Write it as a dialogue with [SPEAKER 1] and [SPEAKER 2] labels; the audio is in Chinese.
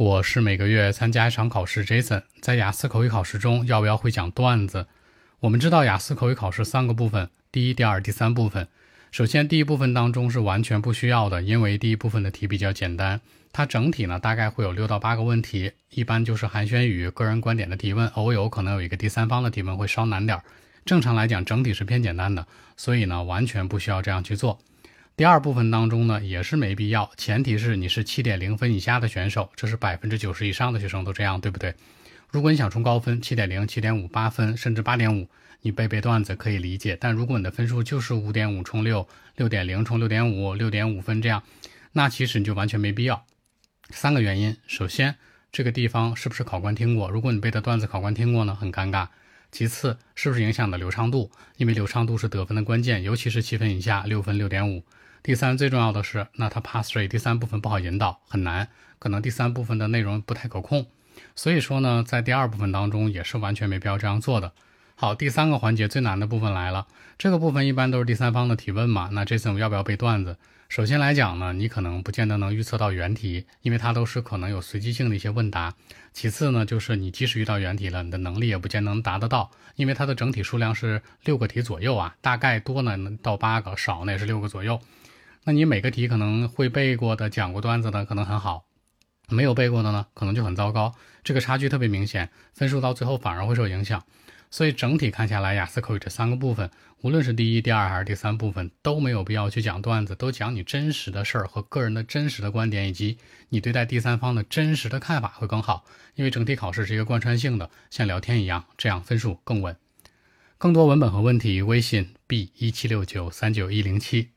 [SPEAKER 1] 我是每个月参加一场考试，Jason。在雅思口语考试中，要不要会讲段子？我们知道雅思口语考试三个部分：第一、第二、第三部分。首先，第一部分当中是完全不需要的，因为第一部分的题比较简单。它整体呢大概会有六到八个问题，一般就是寒暄语、个人观点的提问，偶有可能有一个第三方的提问会稍难点。正常来讲，整体是偏简单的，所以呢完全不需要这样去做。第二部分当中呢，也是没必要，前提是你是七点零分以下的选手，这是百分之九十以上的学生都这样，对不对？如果你想冲高分，七点零、七点五、八分，甚至八点五，你背背段子可以理解。但如果你的分数就是五点五冲六、六点零冲六点五、六点五分这样，那其实你就完全没必要。三个原因，首先这个地方是不是考官听过？如果你背的段子考官听过呢，很尴尬。其次，是不是影响的流畅度？因为流畅度是得分的关键，尤其是七分以下，六分、六点五。第三，最重要的是，那他 pass rate 第三部分不好引导，很难，可能第三部分的内容不太可控，所以说呢，在第二部分当中也是完全没必要这样做的。好，第三个环节最难的部分来了，这个部分一般都是第三方的提问嘛，那这次我们要不要背段子？首先来讲呢，你可能不见得能预测到原题，因为它都是可能有随机性的一些问答。其次呢，就是你即使遇到原题了，你的能力也不见得能答得到，因为它的整体数量是六个题左右啊，大概多呢到八个，少呢也是六个左右。那你每个题可能会背过的、讲过段子的可能很好，没有背过的呢，可能就很糟糕。这个差距特别明显，分数到最后反而会受影响。所以整体看下来，雅思口语这三个部分，无论是第一、第二还是第三部分，都没有必要去讲段子，都讲你真实的事儿和个人的真实的观点，以及你对待第三方的真实的看法会更好。因为整体考试是一个贯穿性的，像聊天一样，这样分数更稳。更多文本和问题，微信 b 一七六九三九一零七。